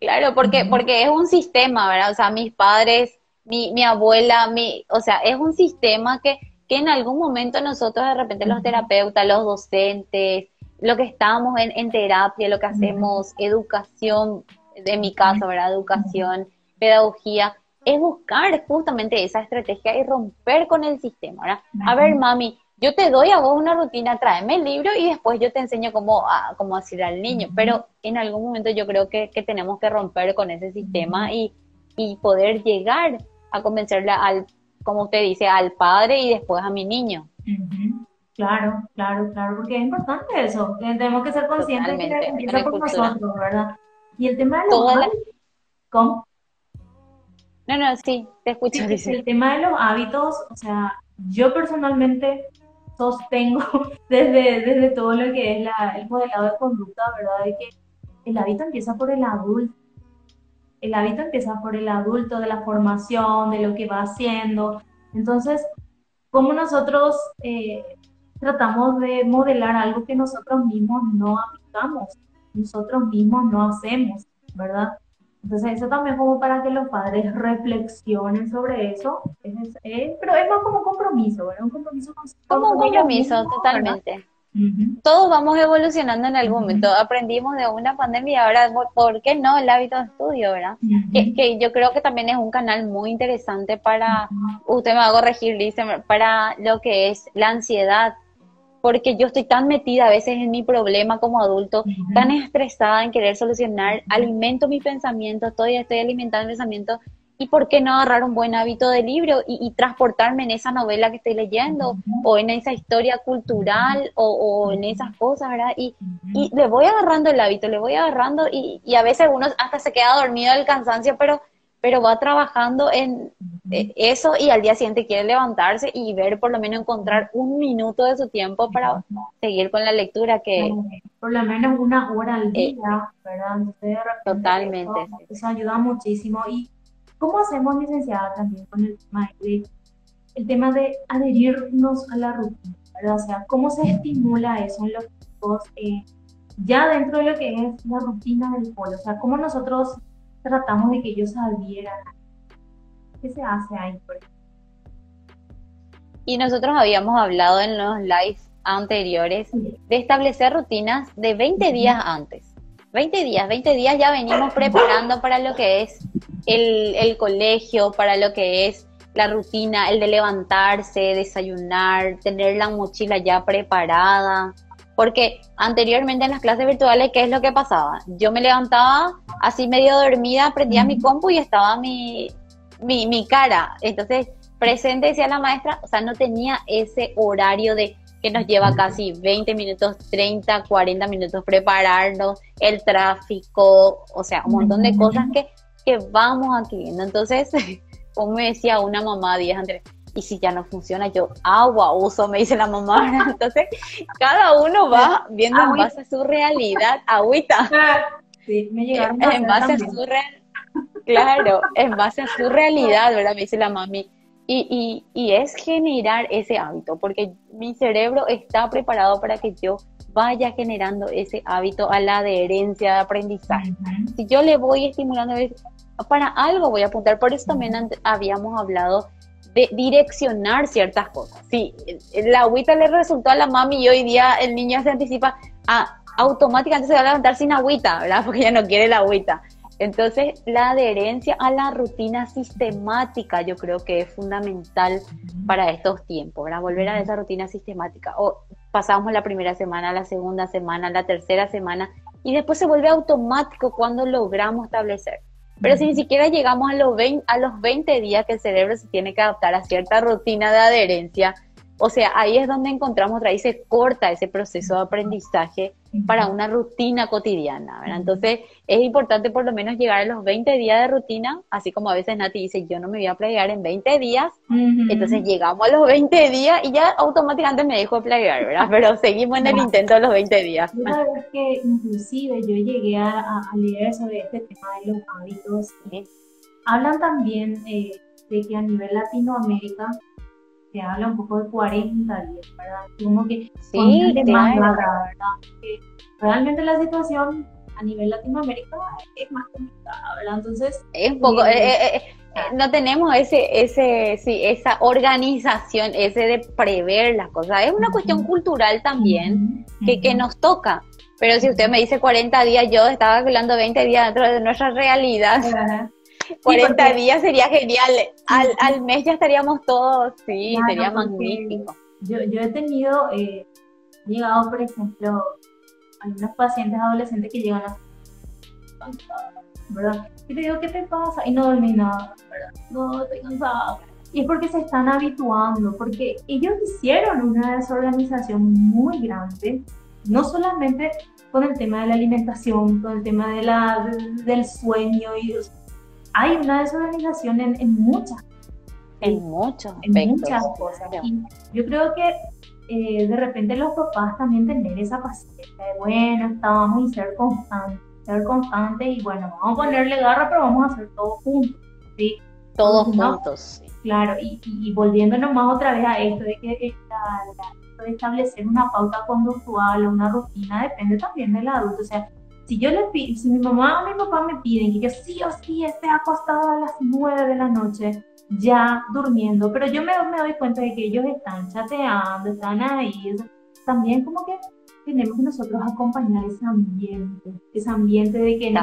Claro, porque, porque es un sistema, ¿verdad? O sea, mis padres, mi, mi abuela, mi, o sea, es un sistema que, que en algún momento nosotros de repente los terapeutas, los docentes, lo que estamos en, terapia, lo que hacemos, educación, de mi caso, ¿verdad? Educación, pedagogía, es buscar justamente esa estrategia y romper con el sistema, ¿verdad? A ver, mami, yo te doy a vos una rutina, tráeme el libro y después yo te enseño cómo, a, cómo decir al niño, pero en algún momento yo creo que, tenemos que romper con ese sistema y, y poder llegar a convencerle al, como usted dice, al padre y después a mi niño. Claro, claro, claro, porque es importante eso. Tenemos que ser conscientes de que empieza por nosotros, ¿verdad? Y el tema de los hábitos, ¿cómo? No, no, sí, te escucho. el tema de los hábitos, o sea, yo personalmente sostengo desde, desde todo lo que es la, el modelado de conducta, ¿verdad? De que el hábito empieza por el adulto. El hábito empieza por el adulto, de la formación, de lo que va haciendo. Entonces, ¿cómo nosotros eh, tratamos de modelar algo que nosotros mismos no aplicamos, nosotros mismos no hacemos, ¿verdad? Entonces eso también como para que los padres reflexionen sobre eso, pero es más como un compromiso, ¿verdad? Un compromiso con Como un compromiso, totalmente. todos vamos evolucionando en algún momento. Aprendimos de una pandemia ahora, ¿por qué no el hábito de estudio, verdad? que, yo creo que también es un canal muy interesante para, usted me va a corregir, dice, para lo que es la ansiedad. Porque yo estoy tan metida a veces en mi problema como adulto, tan estresada en querer solucionar, alimento mi pensamiento, estoy, estoy alimentando mi pensamiento ¿Y por qué no agarrar un buen hábito de libro y, transportarme en esa novela que estoy leyendo o en esa historia cultural o, en esas cosas, ¿verdad? Y, y, le voy agarrando el hábito, le voy agarrando y, y, a veces uno hasta se queda dormido del cansancio, pero, pero va trabajando en eh, eso y al día siguiente quiere levantarse y ver, por lo menos encontrar un minuto de su tiempo para seguir con la lectura que... Por lo menos una hora al eh, día, ¿verdad? totalmente. eso ayuda muchísimo y ¿Cómo hacemos, licenciada, también con el tema de, el tema de adherirnos a la rutina? ¿verdad? O sea, ¿cómo se estimula eso en los chicos eh, ya dentro de lo que es la rutina del polo? O sea, ¿cómo nosotros tratamos de que ellos adhieran? ¿Qué se hace ahí, por ejemplo? Y nosotros habíamos hablado en los lives anteriores de establecer rutinas de 20 días antes. 20 días, 20 días ya venimos preparando para lo que es el, colegio, para lo que es la rutina, el de levantarse, desayunar, tener la mochila ya preparada. Porque anteriormente en las clases virtuales, ¿qué es lo que pasaba? Yo me levantaba así medio dormida, prendía mi compu y estaba mi, mi, mi cara. Entonces, presente decía la maestra, o sea, no tenía ese horario de que nos lleva casi 20 minutos, 30, 40 minutos prepararnos, el tráfico, o sea, un montón de cosas que que vamos aquí viendo. Entonces, como me decía una mamá días antes, y si ya no funciona, yo agua uso, me dice la mamá. Entonces, cada uno va viendo en base a su realidad, agüita. Sí, me llegaron en base a su realidad. Claro, en base a su realidad, ¿verdad? Me dice la mami. Y, y, y, es generar ese hábito, porque mi cerebro está preparado para que yo vaya generando ese hábito a la adherencia de aprendizaje. Si yo le voy estimulando, para algo voy a apuntar. Por eso también habíamos hablado de direccionar ciertas cosas. Si la agüita le resultó a la mami y hoy día el niño se anticipa, a, automáticamente se va a levantar sin agüita, ¿verdad? Porque ya no quiere la agüita. Entonces, la adherencia a la rutina sistemática yo creo que es fundamental para estos tiempos, ¿verdad? Volver a esa rutina sistemática. O pasamos la primera semana, la segunda semana, la tercera semana, y después se vuelve automático cuando logramos establecer. Pero si ni siquiera llegamos a los, 20, a los 20 días que el cerebro se tiene que adaptar a cierta rutina de adherencia, o sea, ahí es donde encontramos, ahí se corta ese proceso de aprendizaje para una rutina cotidiana, ¿verdad? Entonces, es importante por lo menos llegar a los 20 días de rutina, así como a veces Nati dice, yo no me voy a plegar en 20 días, entonces llegamos a los 20 días y ya automáticamente me dejo plegar, ¿verdad? Pero seguimos en el intento de los 20 días. Sabes que inclusive yo llegué a, leer sobre este tema de los hábitos. Hablan también eh, de que a nivel Latinoamérica se habla un poco de 40 días, ¿verdad? Como que sí, claro. ¿verdad? Que realmente la situación a nivel Latinoamérica es más complicada, ¿verdad? Entonces... Es un poco... Eh, eh, eh, no tenemos ese, ese, sí, esa organización, ese de prever las cosas. Es una cuestión cultural también que, que nos toca. Pero si usted me dice 40 días, yo estaba hablando 20 días dentro de nuestra realidad. 40 días sería genial. Al, al, mes ya estaríamos todos, sí, sería magnífico. Yo, yo he tenido, eh, llegado, por ejemplo, algunos pacientes adolescentes que llegan a ¿verdad? Y te digo, ¿qué te pasa? Y no dormí nada, ¿verdad? No, estoy cansada. Y es porque se están habituando, porque ellos hicieron una desorganización muy grande, no solamente con el tema de la alimentación, con el tema de la, del sueño y hay una desorganización en, en muchas en muchos en muchas cosas. Y yo creo que eh, de repente los papás también tener esa paciencia de, bueno, estábamos y ser constante, ser constante y bueno, vamos a ponerle garra, pero vamos a hacer todo juntos, ¿sí? Todos juntos. Claro, y, y, volviéndonos más otra vez a esto de que de establecer una pauta conductual o una rutina depende también del adulto, o sea, si yo le pido, si mi mamá o mi papá me piden que yo sí o sí esté acostada a las 9 de la noche, ya durmiendo, pero yo me, me doy cuenta de que ellos están chateando, están ahí, también como que tenemos que nosotros acompañar ese ambiente, ese ambiente de que en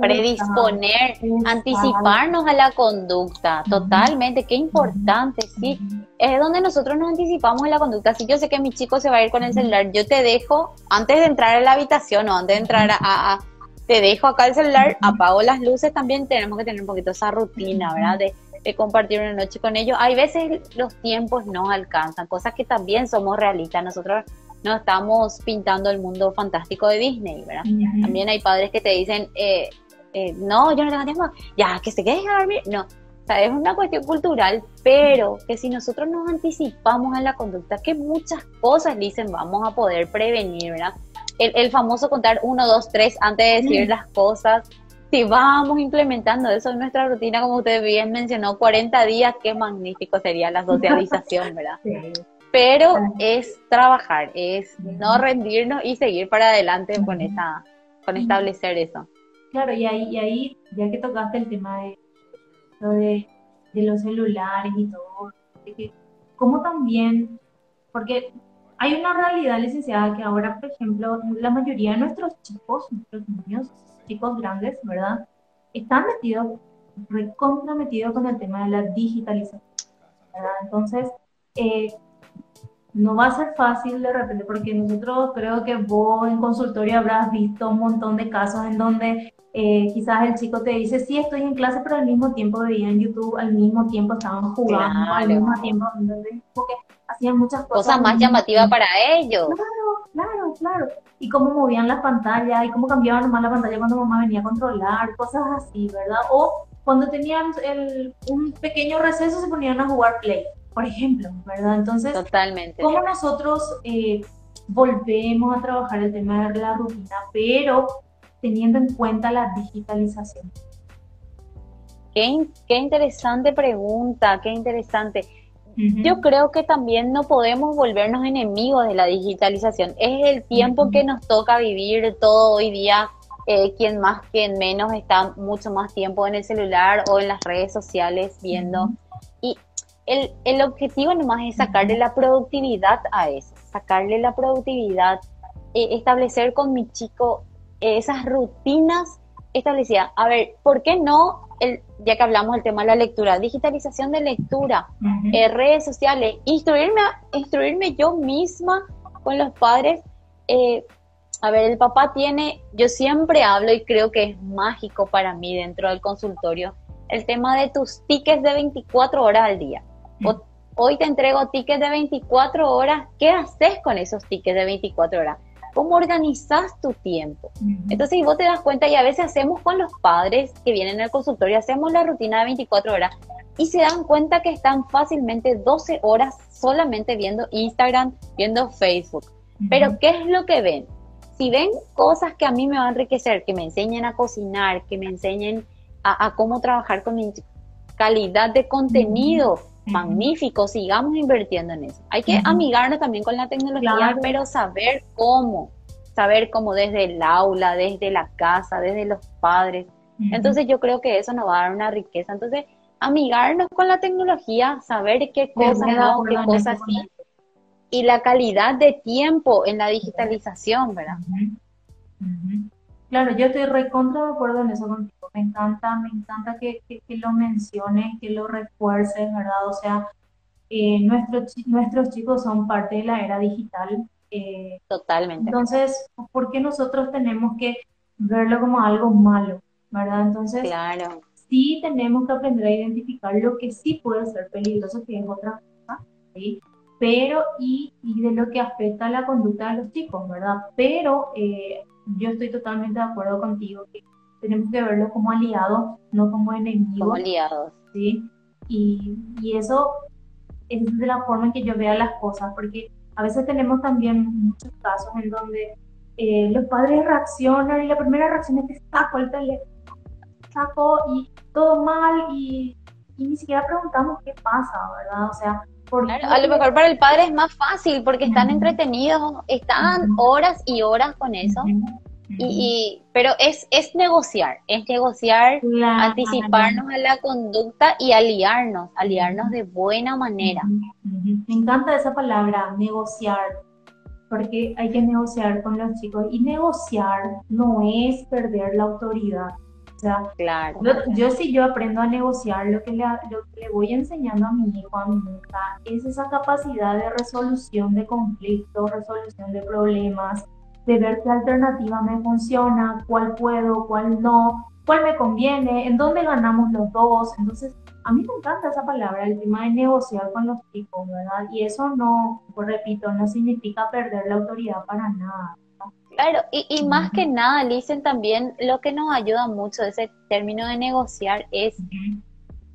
predisponer, anticiparnos a la conducta, totalmente, qué importante, sí, es donde nosotros nos anticipamos en la conducta, si yo sé que mi chico se va a ir con el celular, yo te dejo, antes de entrar a la habitación o antes de entrar a, te dejo acá el celular, apago las luces, también tenemos que tener un poquito esa rutina, ¿verdad? De, de compartir una noche con ellos. Hay veces los tiempos no alcanzan, cosas que también somos realistas. Nosotros no estamos pintando el mundo fantástico de Disney, ¿verdad? También hay padres que te dicen, eh, eh, no, yo no tengo tiempo, ya, que se quede a dormir. No, o sea, es una cuestión cultural, pero que si nosotros nos anticipamos en la conducta, que muchas cosas dicen vamos a poder prevenir, ¿verdad? El, el famoso contar uno, dos, tres antes de decir las cosas. Si vamos implementando eso en nuestra rutina, como usted bien mencionó, 40 días, qué magnífico sería la socialización, ¿verdad? Sí pero es trabajar, es no rendirnos y seguir para adelante con esa, con establecer eso. Claro, y ahí, y ahí ya que tocaste el tema de, de, de los celulares y todo, de que, como también, porque hay una realidad, licenciada, que ahora, por ejemplo, la mayoría de nuestros chicos, nuestros niños, chicos grandes, ¿verdad? Están metidos, recontra metidos con el tema de la digitalización, ¿verdad? Entonces, eh, no va a ser fácil de repente, porque nosotros creo que vos en consultorio habrás visto un montón de casos en donde eh, quizás el chico te dice, sí, estoy en clase, pero al mismo tiempo veía en YouTube, al mismo tiempo estaban jugando, al mismo tiempo, porque hacían muchas cosas. Cosas más llamativas para ellos. Claro, claro, claro. Y cómo movían las pantallas, y cómo cambiaban nomás la pantalla cuando mamá venía a controlar, cosas así, ¿verdad? O cuando tenían el, un pequeño receso se ponían a jugar play por ejemplo, ¿verdad? Entonces, Totalmente. ¿cómo nosotros eh, volvemos a trabajar el tema de la rutina, pero teniendo en cuenta la digitalización? Qué, qué interesante pregunta, qué interesante. Yo creo que también no podemos volvernos enemigos de la digitalización. Es el tiempo que nos toca vivir todo hoy día. Eh, quien más, quien menos está mucho más tiempo en el celular o en las redes sociales viendo. El, el, objetivo nomás es sacarle la productividad a eso, sacarle la productividad, eh, establecer con mi chico esas rutinas establecidas. A ver, ¿por qué no, el, ya que hablamos del tema de la lectura, digitalización de lectura, eh, redes sociales, instruirme, instruirme yo misma con los padres? Eh, a ver, el papá tiene, yo siempre hablo y creo que es mágico para mí dentro del consultorio, el tema de tus tickets de 24 horas al día hoy te entrego tickets de 24 horas, ¿qué haces con esos tickets de 24 horas? ¿Cómo organizas tu tiempo? Entonces, si vos te das cuenta, y a veces hacemos con los padres que vienen al consultorio, hacemos la rutina de 24 horas y se dan cuenta que están fácilmente 12 horas solamente viendo Instagram, viendo Facebook. Pero, ¿qué es lo que ven? Si ven cosas que a mí me van a enriquecer, que me enseñen a cocinar, que me enseñen a, a cómo trabajar con mi calidad de contenido, magnífico, sigamos invirtiendo en eso. Hay que amigarnos también con la tecnología, pero saber cómo, saber cómo desde el aula, desde la casa, desde los padres. Entonces yo creo que eso nos va a dar una riqueza. Entonces, amigarnos con la tecnología, saber qué cosas no, qué cosas sí. Y la calidad de tiempo en la digitalización, ¿verdad? Claro, yo estoy recontra de acuerdo en eso contigo. Me encanta, me encanta que, lo menciones, que lo refuerces, ¿verdad? O sea, eh, nuestros, nuestros chicos son parte de la era digital. Eh, Totalmente. Entonces, ¿por qué nosotros tenemos que verlo como algo malo, ¿verdad? Entonces, claro. sí tenemos que aprender a identificar lo que sí puede ser peligroso, que es otra cosa, ¿sí? Pero, y, y de lo que afecta a la conducta de los chicos, ¿verdad? Pero eh, yo estoy totalmente de acuerdo contigo que tenemos que verlo como aliados, no como enemigos. Como aliados. Sí, y, y eso es de la forma en que yo veo las cosas, porque a veces tenemos también muchos casos en donde eh, los padres reaccionan y la primera reacción es que saco el teléfono, saco y todo mal y, y ni siquiera preguntamos qué pasa, ¿verdad? O sea, a lo mejor para el padre es más fácil porque están entretenidos, están horas y horas con eso. Y, pero es, es negociar, es negociar, anticiparnos a la conducta y aliarnos, aliarnos de buena manera. Me encanta esa palabra, negociar. porque hay que negociar con los chicos y negociar no es perder la autoridad. O sea, claro. yo, si yo aprendo a negociar, lo que, le, lo que le voy enseñando a mi hijo, a mi hija, es esa capacidad de resolución de conflictos, resolución de problemas, de ver qué alternativa me funciona, cuál puedo, cuál no, cuál me conviene, en dónde ganamos los dos. Entonces, a mí me encanta esa palabra, el tema de negociar con los chicos, ¿verdad? Y eso no, pues repito, no significa perder la autoridad para nada. Claro, y, y más que nada, dicen también lo que nos ayuda mucho ese término de negociar es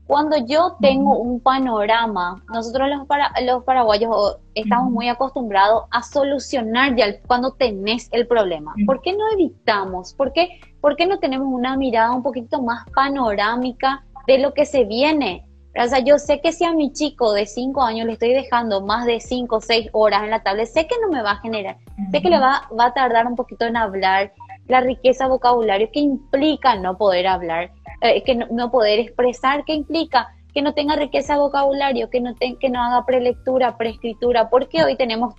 cuando yo tengo un panorama, nosotros los, para, los paraguayos estamos muy acostumbrados a solucionar ya cuando tenés el problema. ¿Por qué no evitamos? ¿Por qué, ¿Por qué no tenemos una mirada un poquito más panorámica de lo que se viene? O sea, yo sé que si a mi chico de 5 años le estoy dejando más de 5 o 6 horas en la tablet, sé que no me va a generar, sé que le va, a tardar un poquito en hablar, la riqueza vocabulario que implica no poder hablar eh, que no, poder expresar, ¿qué implica? Que no tenga riqueza vocabulario, que no, que no haga prelectura, preescritura, porque hoy tenemos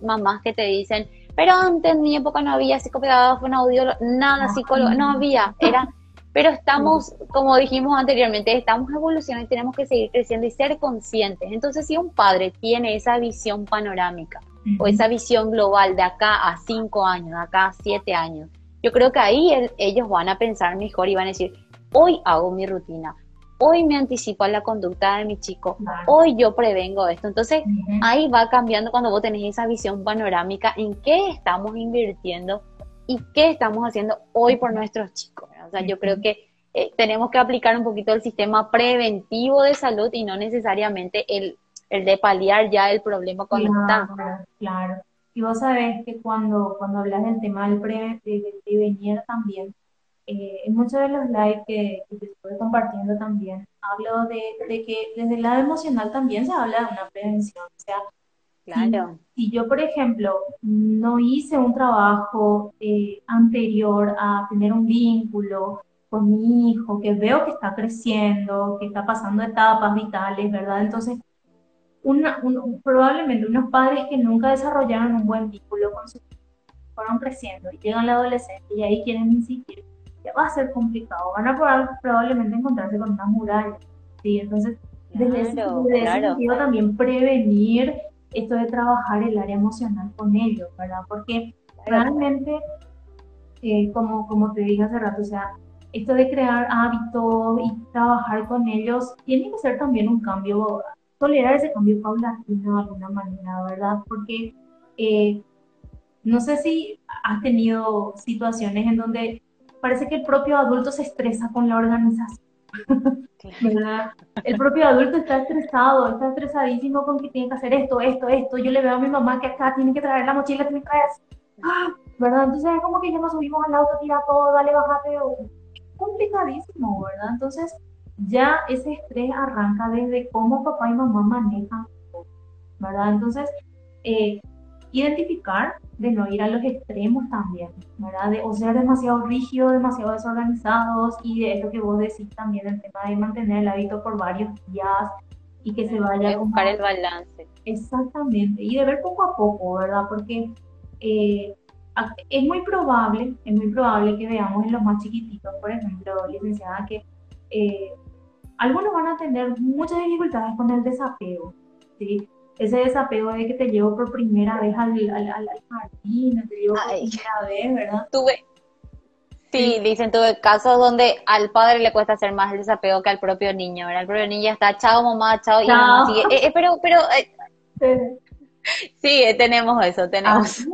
mamás que te dicen, pero antes en mi época no había psicopedagogía, un audio, nada psicólogo, no había, era, pero estamos, como dijimos anteriormente, estamos evolucionando y tenemos que seguir creciendo y ser conscientes. Entonces, si un padre tiene esa visión panorámica o esa visión global de acá a cinco años, de acá a siete años, yo creo que ahí ellos van a pensar mejor y van a decir, hoy hago mi rutina, hoy me anticipo a la conducta de mi chico, hoy yo prevengo esto. Entonces, ahí va cambiando cuando vos tenés esa visión panorámica en qué estamos invirtiendo y qué estamos haciendo hoy por nuestros chicos. O sea, yo creo que eh, tenemos que aplicar un poquito el sistema preventivo de salud y no necesariamente el, el de paliar ya el problema cuando claro, está. Claro. Y vos sabés que cuando, cuando hablas del tema del prevenir también, eh, en muchos de los lives que, que estoy compartiendo también, hablo de, de, que desde el lado emocional también se habla de una prevención. O sea, claro. si, yo, por ejemplo, no hice un trabajo eh, anterior a tener un vínculo con mi hijo, que veo que está creciendo, que está pasando etapas vitales, ¿verdad? Entonces, una, probablemente unos padres que nunca desarrollaron un buen vínculo con su hijo, fueron creciendo y llegan a la adolescencia y ahí quieren insistir va a ser complicado, van a probablemente encontrarse con una muralla, ¿sí? Entonces, desde, ese, sentido también prevenir esto de trabajar el área emocional con ellos, ¿verdad? Porque realmente, eh, como, como te dije hace rato, o sea, esto de crear hábitos y trabajar con ellos tiene que ser también un cambio, tolerar ese cambio paulatino de alguna manera, ¿verdad? Porque eh, no sé si has tenido situaciones en donde parece que el propio adulto se estresa con la organización. El propio adulto está estresado, está estresadísimo con que tiene que hacer esto, esto, esto. Yo le veo a mi mamá que acá tiene que traer la mochila, tiene que traer ¡Ah! ¿verdad? Entonces es como que ya nos subimos al auto, tira todo, dale, bájate. Complicadísimo, ¿verdad? Entonces ya ese estrés arranca desde cómo papá y mamá manejan, ¿verdad? Entonces, eh, identificar de no ir a los extremos también, ¿verdad? De, o ser demasiado rígidos, demasiado desorganizados y de esto que vos decís también, el tema de mantener el hábito por varios días y que se vaya... a buscar el balance. Exactamente, y de ver poco a poco, ¿verdad? Porque eh, es muy probable, es muy probable que veamos en los más chiquititos, por ejemplo, licenciada, que eh, algunos van a tener muchas dificultades con el desapego, ¿sí? Ese desapego de que te llevo por primera vez al, al, al jardín, te llevo por primera vez, ¿verdad? Tuve, sí, dicen, tuve casos donde al padre le cuesta hacer más el desapego que al propio niño, ¿verdad? El propio niño está, chao mamá, chao, y mamá sigue, eh, eh, pero, pero, eh, sí. tenemos eso, tenemos.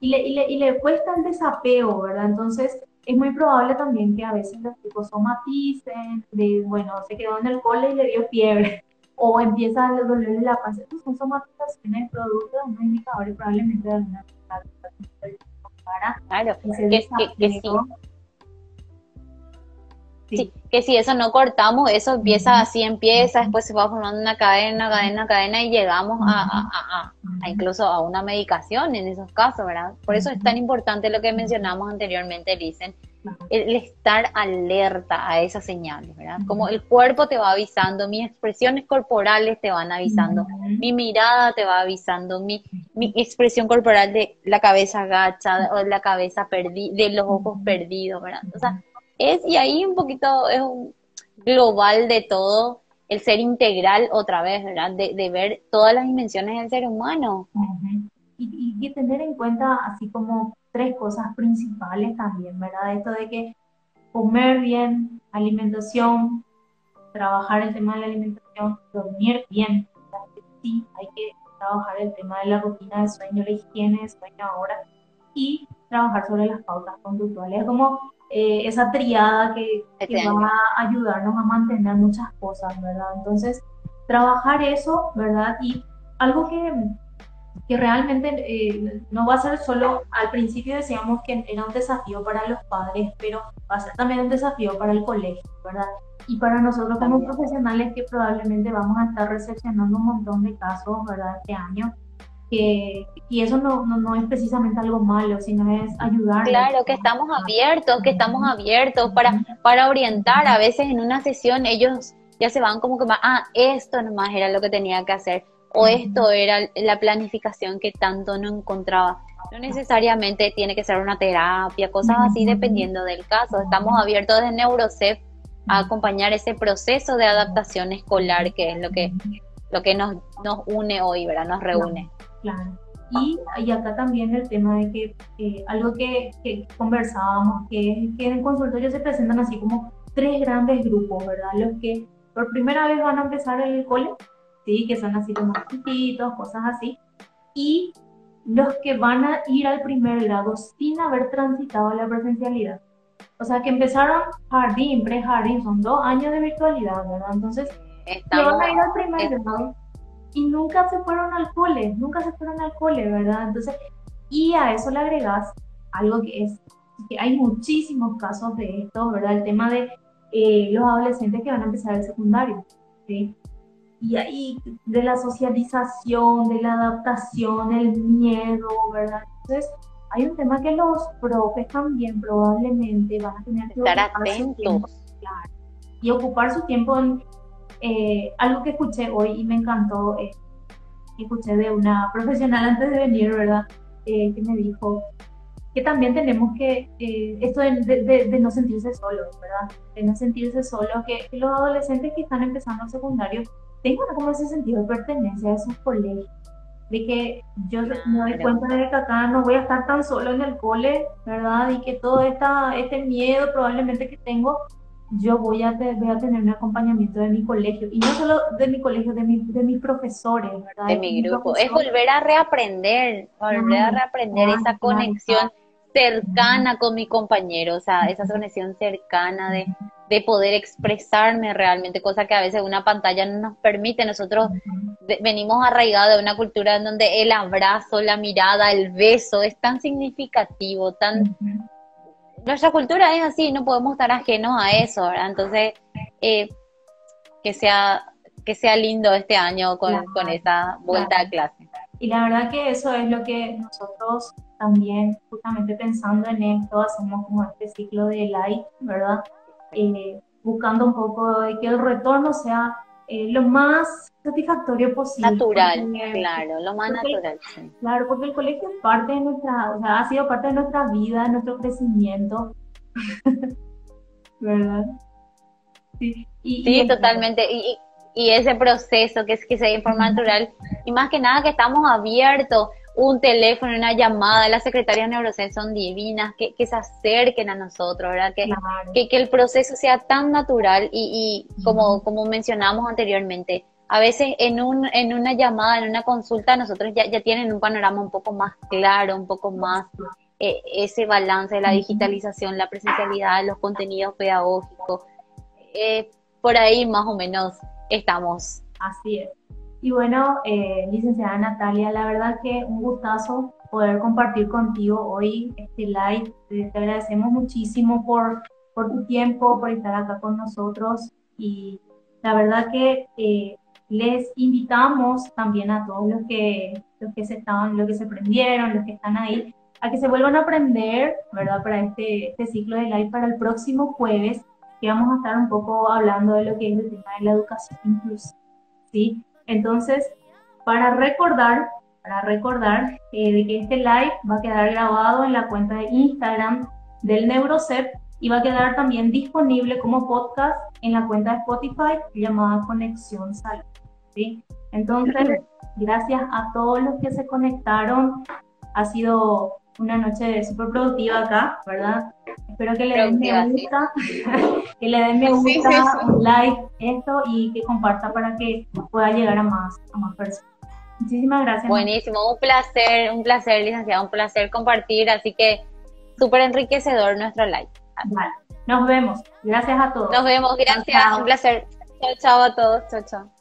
Y le, y, le, y le cuesta el desapego, ¿verdad? Entonces, es muy probable también que a veces los chicos somaticen, de, bueno, se quedó en el cole y le dio fiebre o empieza a dolerle la panza. Estos son somatizaciones producto de un indicador probablemente de para claro, que, que, sí. que si eso no cortamos, eso empieza así, empieza, después se va formando una cadena, cadena, cadena y llegamos a, incluso a una medicación en esos casos, ¿verdad? Por eso es tan importante lo que mencionamos anteriormente, dicen, el, estar alerta a esas señales, ¿verdad? Como el cuerpo te va avisando, mis expresiones corporales te van avisando, mi mirada te va avisando, mi, mi, expresión corporal de la cabeza agacha o la cabeza perdida, de los ojos perdidos, ¿verdad? O sea, es, y ahí un poquito es un global de todo, el ser integral otra vez, ¿verdad? De, de ver todas las dimensiones del ser humano. y, y, tener en cuenta así como tres cosas principales también, ¿verdad? Esto de que comer bien, alimentación, trabajar el tema de la alimentación, dormir bien. Sí, hay que trabajar el tema de la rutina de sueño, la higiene de sueño ahora y trabajar sobre las pautas conductuales. Es como eh, esa triada que, que va a ayudarnos a mantener muchas cosas, ¿verdad? Entonces, trabajar eso, ¿verdad? Y algo que que realmente eh, no va a ser solo, al principio decíamos que era un desafío para los padres, pero va a ser también un desafío para el colegio, ¿verdad? Y para nosotros como profesionales que probablemente vamos a estar recepcionando un montón de casos, ¿verdad? Este año. Que, y eso no, no, no, es precisamente algo malo, sino es ayudar. Claro, que estamos abiertos, que estamos abiertos para, para orientar. A veces en una sesión ellos ya se van como que, ah, esto nomás era lo que tenía que hacer o esto era la planificación que tanto no encontraba. No necesariamente tiene que ser una terapia, cosas así dependiendo del caso. Estamos abiertos desde Neurocef a acompañar ese proceso de adaptación escolar que es lo que, lo que nos, nos une hoy, ¿verdad? Nos reúne. Claro. Y, y acá también el tema de que eh, algo que, que, conversábamos, que es que en el consultorio se presentan así como tres grandes grupos, ¿verdad? Los que por primera vez van a empezar el cole, ¿sí? que son así como chiquitos, cosas así, y los que van a ir al primer grado sin haber transitado la presencialidad. O sea, que empezaron jardín, pre-jardín, son dos años de virtualidad, ¿verdad? Entonces, van a ir al primer grado y nunca se fueron al cole, nunca se fueron al cole, ¿verdad? Entonces, y a eso le agregas algo que es, que hay muchísimos casos de esto, ¿verdad? El tema de eh, los adolescentes que van a empezar el secundario, ¿sí? Y ahí de la socialización, de la adaptación, el miedo, ¿verdad? Entonces, hay un tema que los profes también probablemente van a tener que estar atentos y ocupar su tiempo en eh, algo que escuché hoy y me encantó, eh, escuché de una profesional antes de venir, ¿verdad? Eh, que me dijo que también tenemos que, eh, esto de, de, no sentirse solos, ¿verdad? De no sentirse solos, que los adolescentes que están empezando el secundario tengo como ese sentido de pertenencia a esos colegios, de que yo me doy cuenta de que acá no voy a estar tan solo en el cole, ¿verdad? Y que todo esta, este miedo probablemente que tengo, yo voy a, voy a tener un acompañamiento de mi colegio, y no solo de mi colegio, de, mi, de mis profesores, ¿verdad? De, mi grupo, es volver a reaprender, volver a reaprender esa conexión cercana con mi compañero, o sea, esa conexión cercana de, de, poder expresarme realmente, cosa que a veces una pantalla no nos permite. Nosotros venimos arraigados de una cultura en donde el abrazo, la mirada, el beso es tan significativo, tan... Nuestra cultura es así, no podemos estar ajenos a eso, ¿verdad? Entonces, eh, que sea que sea lindo este año con, con esa vuelta a clase. Y la verdad que eso es lo que nosotros también, justamente pensando en esto, hacemos como este ciclo de light, ¿verdad? Eh, buscando un poco de que el retorno sea eh, lo más satisfactorio posible. Natural, claro, lo más natural. Claro, porque el colegio es parte de nuestra, o sea, ha sido parte de nuestra vida, de nuestro crecimiento, ¿verdad? Sí, sí totalmente. Y, y ese proceso que es que se de forma natural y más que nada que estamos abiertos un teléfono, una llamada, las secretarias neurocen son divinas, que, que, se acerquen a nosotros, ¿verdad? Que, que, que, el proceso sea tan natural y, y como, como mencionamos anteriormente, a veces en, un, en una llamada, en una consulta, nosotros ya, ya tienen un panorama un poco más claro, un poco más eh, ese balance de la digitalización, la presencialidad, los contenidos pedagógicos. Eh, por ahí más o menos estamos. Así es. Y bueno, eh, licenciada Natalia, la verdad que un gustazo poder compartir contigo hoy este live. Te, agradecemos muchísimo por, por tu tiempo, por estar acá con nosotros y la verdad que eh, les invitamos también a todos los que, los que se estaban, los que se prendieron, los que están ahí, a que se vuelvan a aprender, ¿verdad? Para este, este ciclo de live para el próximo jueves, que vamos a estar un poco hablando de lo que es el tema de la educación inclusiva, ¿sí? Entonces, para recordar, para recordar eh, de que este live va a quedar grabado en la cuenta de Instagram del NeuroCep y va a quedar también disponible como podcast en la cuenta de Spotify llamada Conexión Salud. ¿sí? Entonces, gracias a todos los que se conectaron. Ha sido una noche súper productiva acá, ¿verdad? Espero que le den me gusta, que le den me gusta, un like, esto y que comparta para que pueda llegar a más, a más personas. Muchísimas gracias. Buenísimo, un placer, un placer, licenciada, un placer compartir, así que súper enriquecedor nuestro like. Vale. Nos vemos. Gracias a todos. Nos vemos, gracias, un placer. Chao, chao a todos, chao, chao.